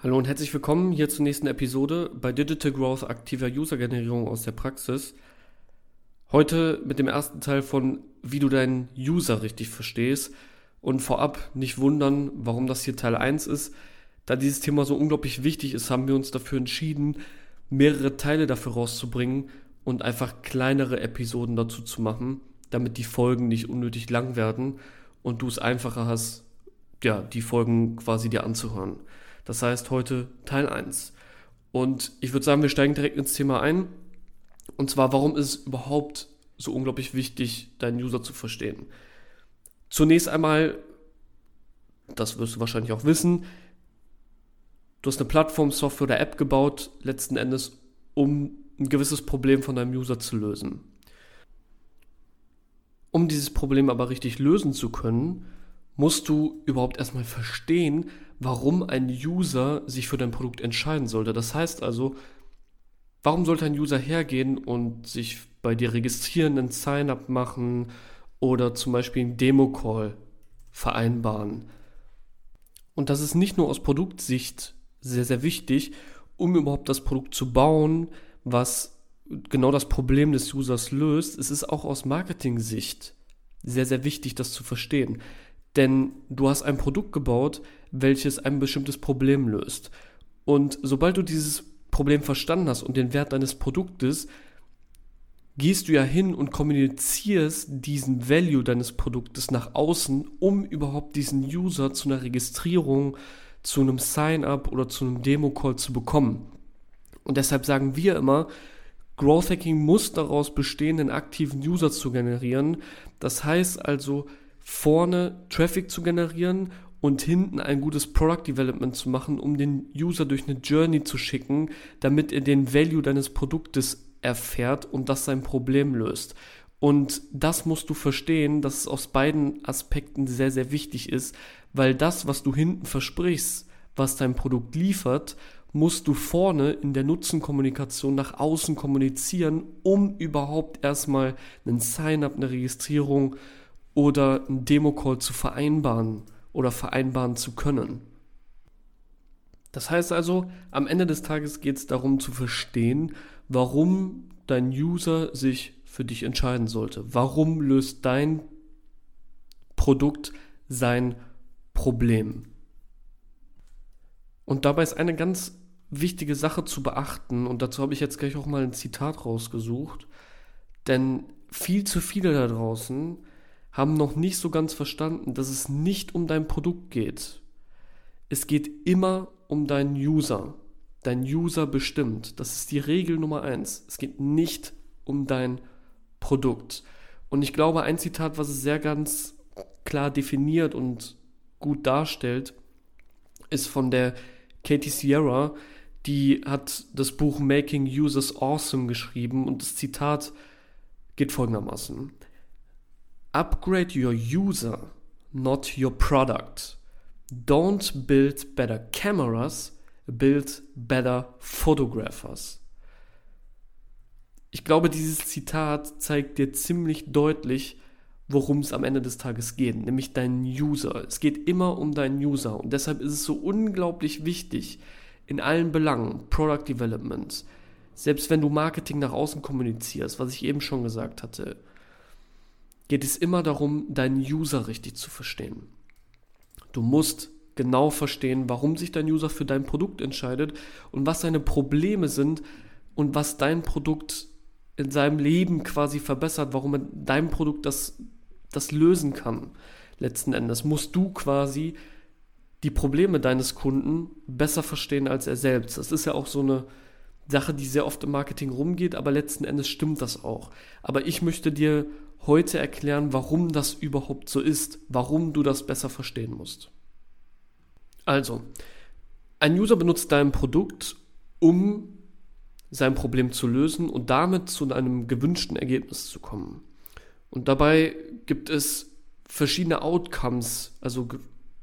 Hallo und herzlich willkommen hier zur nächsten Episode bei Digital Growth aktiver User-Generierung aus der Praxis. Heute mit dem ersten Teil von wie du deinen User richtig verstehst und vorab nicht wundern, warum das hier Teil 1 ist. Da dieses Thema so unglaublich wichtig ist, haben wir uns dafür entschieden, mehrere Teile dafür rauszubringen und einfach kleinere Episoden dazu zu machen, damit die Folgen nicht unnötig lang werden und du es einfacher hast, ja, die Folgen quasi dir anzuhören. Das heißt heute Teil 1. Und ich würde sagen, wir steigen direkt ins Thema ein. Und zwar, warum ist es überhaupt so unglaublich wichtig, deinen User zu verstehen? Zunächst einmal, das wirst du wahrscheinlich auch wissen, du hast eine Plattform, Software oder App gebaut, letzten Endes, um ein gewisses Problem von deinem User zu lösen. Um dieses Problem aber richtig lösen zu können, musst du überhaupt erstmal verstehen, warum ein User sich für dein Produkt entscheiden sollte. Das heißt also, warum sollte ein User hergehen und sich bei dir registrieren, einen Sign-up machen oder zum Beispiel einen Demo-Call vereinbaren? Und das ist nicht nur aus Produktsicht sehr, sehr wichtig, um überhaupt das Produkt zu bauen, was genau das Problem des Users löst. Es ist auch aus Marketing-Sicht sehr, sehr wichtig, das zu verstehen. Denn du hast ein Produkt gebaut, welches ein bestimmtes Problem löst. Und sobald du dieses Problem verstanden hast und den Wert deines Produktes, gehst du ja hin und kommunizierst diesen Value deines Produktes nach außen, um überhaupt diesen User zu einer Registrierung, zu einem Sign-up oder zu einem Demo-Call zu bekommen. Und deshalb sagen wir immer, Growth Hacking muss daraus bestehen, einen aktiven User zu generieren. Das heißt also, vorne Traffic zu generieren und hinten ein gutes Product Development zu machen, um den User durch eine Journey zu schicken, damit er den Value deines Produktes erfährt und das sein Problem löst. Und das musst du verstehen, dass es aus beiden Aspekten sehr, sehr wichtig ist, weil das, was du hinten versprichst, was dein Produkt liefert, musst du vorne in der Nutzenkommunikation nach außen kommunizieren, um überhaupt erstmal einen Sign-up, eine Registrierung oder einen Demo-Call zu vereinbaren oder vereinbaren zu können. Das heißt also, am Ende des Tages geht es darum zu verstehen, warum dein User sich für dich entscheiden sollte. Warum löst dein Produkt sein Problem? Und dabei ist eine ganz wichtige Sache zu beachten, und dazu habe ich jetzt gleich auch mal ein Zitat rausgesucht, denn viel zu viele da draußen haben noch nicht so ganz verstanden, dass es nicht um dein Produkt geht. Es geht immer um deinen User. Dein User bestimmt. Das ist die Regel Nummer eins. Es geht nicht um dein Produkt. Und ich glaube, ein Zitat, was es sehr ganz klar definiert und gut darstellt, ist von der Katie Sierra. Die hat das Buch Making Users Awesome geschrieben und das Zitat geht folgendermaßen. Upgrade your user, not your product. Don't build better cameras, build better photographers. Ich glaube, dieses Zitat zeigt dir ziemlich deutlich, worum es am Ende des Tages geht, nämlich deinen User. Es geht immer um deinen User und deshalb ist es so unglaublich wichtig in allen Belangen, Product Development, selbst wenn du Marketing nach außen kommunizierst, was ich eben schon gesagt hatte, geht es immer darum, deinen User richtig zu verstehen. Du musst genau verstehen, warum sich dein User für dein Produkt entscheidet und was seine Probleme sind und was dein Produkt in seinem Leben quasi verbessert, warum er dein Produkt das, das lösen kann. Letzten Endes musst du quasi die Probleme deines Kunden besser verstehen als er selbst. Das ist ja auch so eine Sache, die sehr oft im Marketing rumgeht, aber letzten Endes stimmt das auch. Aber ich möchte dir heute erklären, warum das überhaupt so ist, warum du das besser verstehen musst. Also, ein User benutzt dein Produkt, um sein Problem zu lösen und damit zu einem gewünschten Ergebnis zu kommen. Und dabei gibt es verschiedene Outcomes, also ge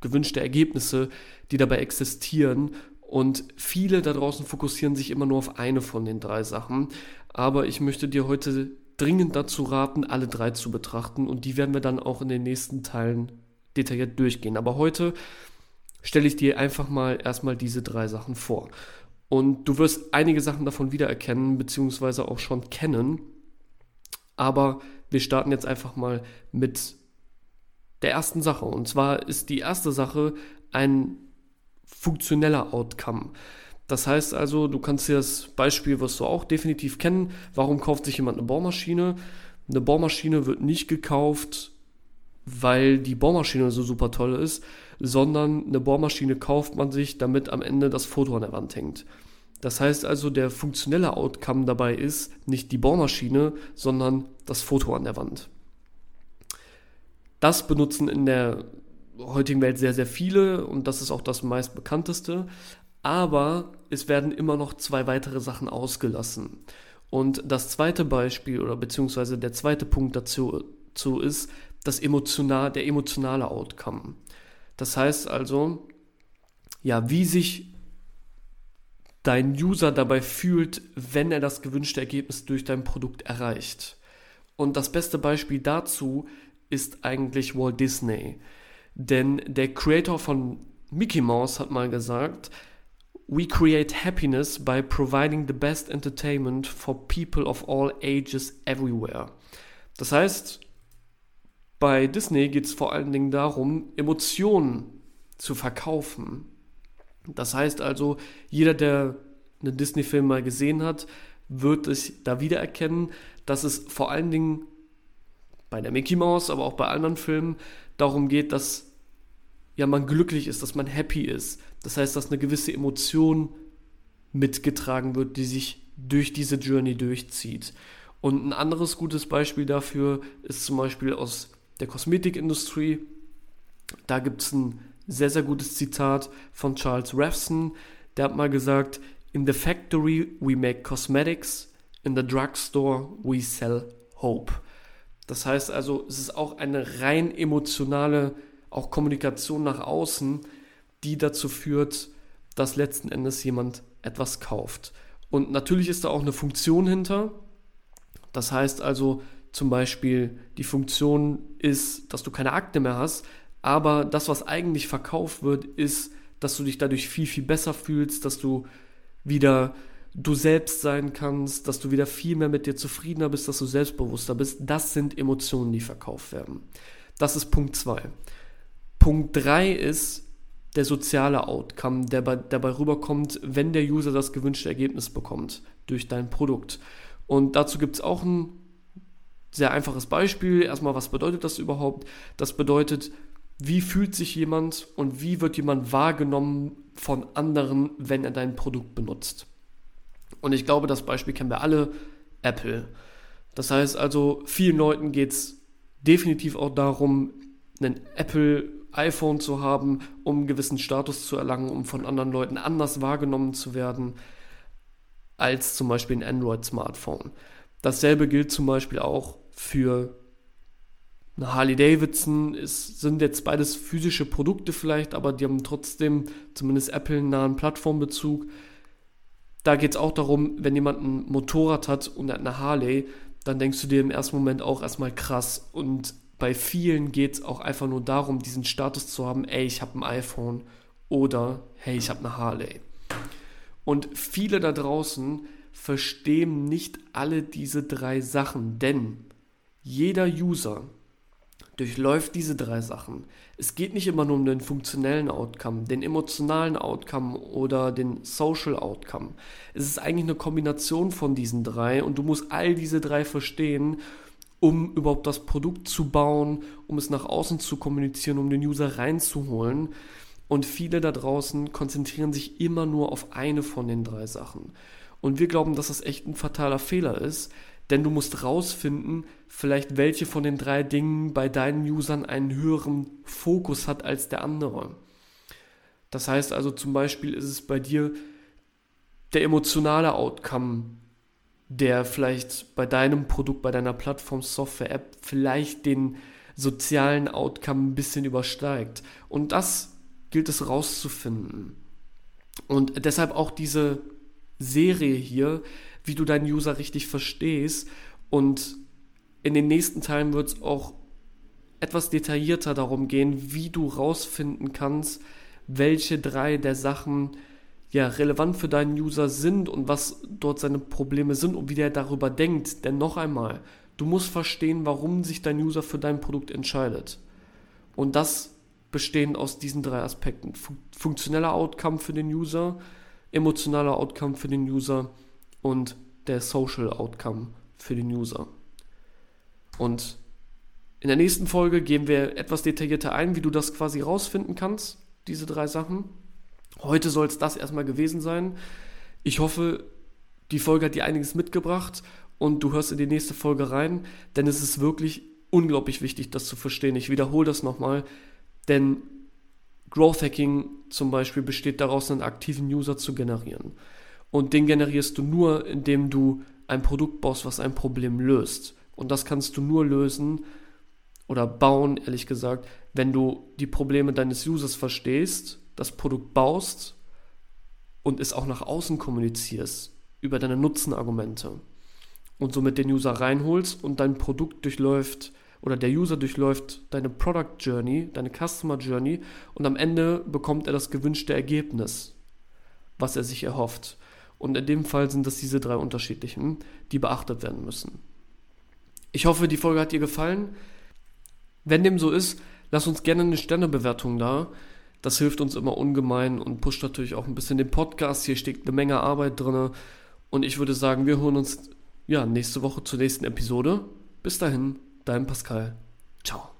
gewünschte Ergebnisse, die dabei existieren. Und viele da draußen fokussieren sich immer nur auf eine von den drei Sachen. Aber ich möchte dir heute dringend dazu raten, alle drei zu betrachten und die werden wir dann auch in den nächsten Teilen detailliert durchgehen. Aber heute stelle ich dir einfach mal erstmal diese drei Sachen vor. Und du wirst einige Sachen davon wiedererkennen, beziehungsweise auch schon kennen. Aber wir starten jetzt einfach mal mit der ersten Sache. Und zwar ist die erste Sache ein funktioneller Outcome. Das heißt also, du kannst dir das Beispiel, wirst du auch definitiv kennen. Warum kauft sich jemand eine Bohrmaschine? Eine Bohrmaschine wird nicht gekauft, weil die Bohrmaschine so super toll ist, sondern eine Bohrmaschine kauft man sich, damit am Ende das Foto an der Wand hängt. Das heißt also, der funktionelle Outcome dabei ist nicht die Bohrmaschine, sondern das Foto an der Wand. Das benutzen in der heutigen Welt sehr, sehr viele und das ist auch das meistbekannteste. Aber es werden immer noch zwei weitere Sachen ausgelassen. Und das zweite Beispiel oder beziehungsweise der zweite Punkt dazu, dazu ist das emotional, der emotionale Outcome. Das heißt also, ja, wie sich dein User dabei fühlt, wenn er das gewünschte Ergebnis durch dein Produkt erreicht. Und das beste Beispiel dazu ist eigentlich Walt Disney. Denn der Creator von Mickey Mouse hat mal gesagt, We create happiness by providing the best entertainment for people of all ages everywhere. Das heißt, bei Disney geht es vor allen Dingen darum, Emotionen zu verkaufen. Das heißt also, jeder, der einen Disney-Film mal gesehen hat, wird es da wiedererkennen, dass es vor allen Dingen bei der Mickey Mouse, aber auch bei anderen Filmen darum geht, dass ja man glücklich ist, dass man happy ist. Das heißt, dass eine gewisse Emotion mitgetragen wird, die sich durch diese Journey durchzieht. Und ein anderes gutes Beispiel dafür ist zum Beispiel aus der Kosmetikindustrie. Da gibt es ein sehr, sehr gutes Zitat von Charles Revson. Der hat mal gesagt, In the factory we make cosmetics, in the drugstore we sell hope. Das heißt also, es ist auch eine rein emotionale auch Kommunikation nach außen, die dazu führt, dass letzten Endes jemand etwas kauft. Und natürlich ist da auch eine Funktion hinter. Das heißt also zum Beispiel, die Funktion ist, dass du keine Akte mehr hast, aber das, was eigentlich verkauft wird, ist, dass du dich dadurch viel, viel besser fühlst, dass du wieder du selbst sein kannst, dass du wieder viel mehr mit dir zufriedener bist, dass du selbstbewusster bist. Das sind Emotionen, die verkauft werden. Das ist Punkt 2. Punkt 3 ist der soziale Outcome, der bei, dabei rüberkommt, wenn der User das gewünschte Ergebnis bekommt durch dein Produkt. Und dazu gibt es auch ein sehr einfaches Beispiel. Erstmal, was bedeutet das überhaupt? Das bedeutet, wie fühlt sich jemand und wie wird jemand wahrgenommen von anderen, wenn er dein Produkt benutzt. Und ich glaube, das Beispiel kennen wir alle, Apple. Das heißt also, vielen Leuten geht es definitiv auch darum, einen Apple iPhone zu haben, um einen gewissen Status zu erlangen, um von anderen Leuten anders wahrgenommen zu werden, als zum Beispiel ein Android-Smartphone. Dasselbe gilt zum Beispiel auch für eine Harley Davidson. Es sind jetzt beides physische Produkte vielleicht, aber die haben trotzdem zumindest Apple einen nahen Plattformbezug. Da geht es auch darum, wenn jemand ein Motorrad hat und eine Harley, dann denkst du dir im ersten Moment auch erstmal krass und bei vielen geht es auch einfach nur darum, diesen Status zu haben, ey, ich habe ein iPhone oder hey, ich habe eine Harley. Und viele da draußen verstehen nicht alle diese drei Sachen, denn jeder User durchläuft diese drei Sachen. Es geht nicht immer nur um den funktionellen Outcome, den emotionalen Outcome oder den Social Outcome. Es ist eigentlich eine Kombination von diesen drei und du musst all diese drei verstehen um überhaupt das Produkt zu bauen, um es nach außen zu kommunizieren, um den User reinzuholen. Und viele da draußen konzentrieren sich immer nur auf eine von den drei Sachen. Und wir glauben, dass das echt ein fataler Fehler ist, denn du musst rausfinden, vielleicht welche von den drei Dingen bei deinen Usern einen höheren Fokus hat als der andere. Das heißt also zum Beispiel ist es bei dir der emotionale Outcome, der vielleicht bei deinem Produkt, bei deiner Plattform, Software, App vielleicht den sozialen Outcome ein bisschen übersteigt. Und das gilt es rauszufinden. Und deshalb auch diese Serie hier, wie du deinen User richtig verstehst. Und in den nächsten Teilen wird es auch etwas detaillierter darum gehen, wie du rausfinden kannst, welche drei der Sachen ja relevant für deinen User sind und was dort seine Probleme sind und wie der darüber denkt. Denn noch einmal, du musst verstehen, warum sich dein User für dein Produkt entscheidet. Und das bestehend aus diesen drei Aspekten. funktioneller Outcome für den User, emotionaler Outcome für den User und der Social Outcome für den User. Und in der nächsten Folge gehen wir etwas detaillierter ein, wie du das quasi rausfinden kannst, diese drei Sachen. Heute soll es das erstmal gewesen sein. Ich hoffe, die Folge hat dir einiges mitgebracht und du hörst in die nächste Folge rein, denn es ist wirklich unglaublich wichtig, das zu verstehen. Ich wiederhole das nochmal, denn Growth Hacking zum Beispiel besteht daraus, einen aktiven User zu generieren. Und den generierst du nur, indem du ein Produkt baust, was ein Problem löst. Und das kannst du nur lösen oder bauen, ehrlich gesagt, wenn du die Probleme deines Users verstehst, das Produkt baust und es auch nach außen kommunizierst über deine Nutzenargumente und somit den User reinholst und dein Produkt durchläuft oder der User durchläuft deine Product Journey, deine Customer Journey und am Ende bekommt er das gewünschte Ergebnis, was er sich erhofft. Und in dem Fall sind das diese drei unterschiedlichen, die beachtet werden müssen. Ich hoffe, die Folge hat dir gefallen. Wenn dem so ist, lass uns gerne eine Sternebewertung da. Das hilft uns immer ungemein und pusht natürlich auch ein bisschen den Podcast. Hier steckt eine Menge Arbeit drin. Und ich würde sagen, wir hören uns ja nächste Woche zur nächsten Episode. Bis dahin, dein Pascal. Ciao.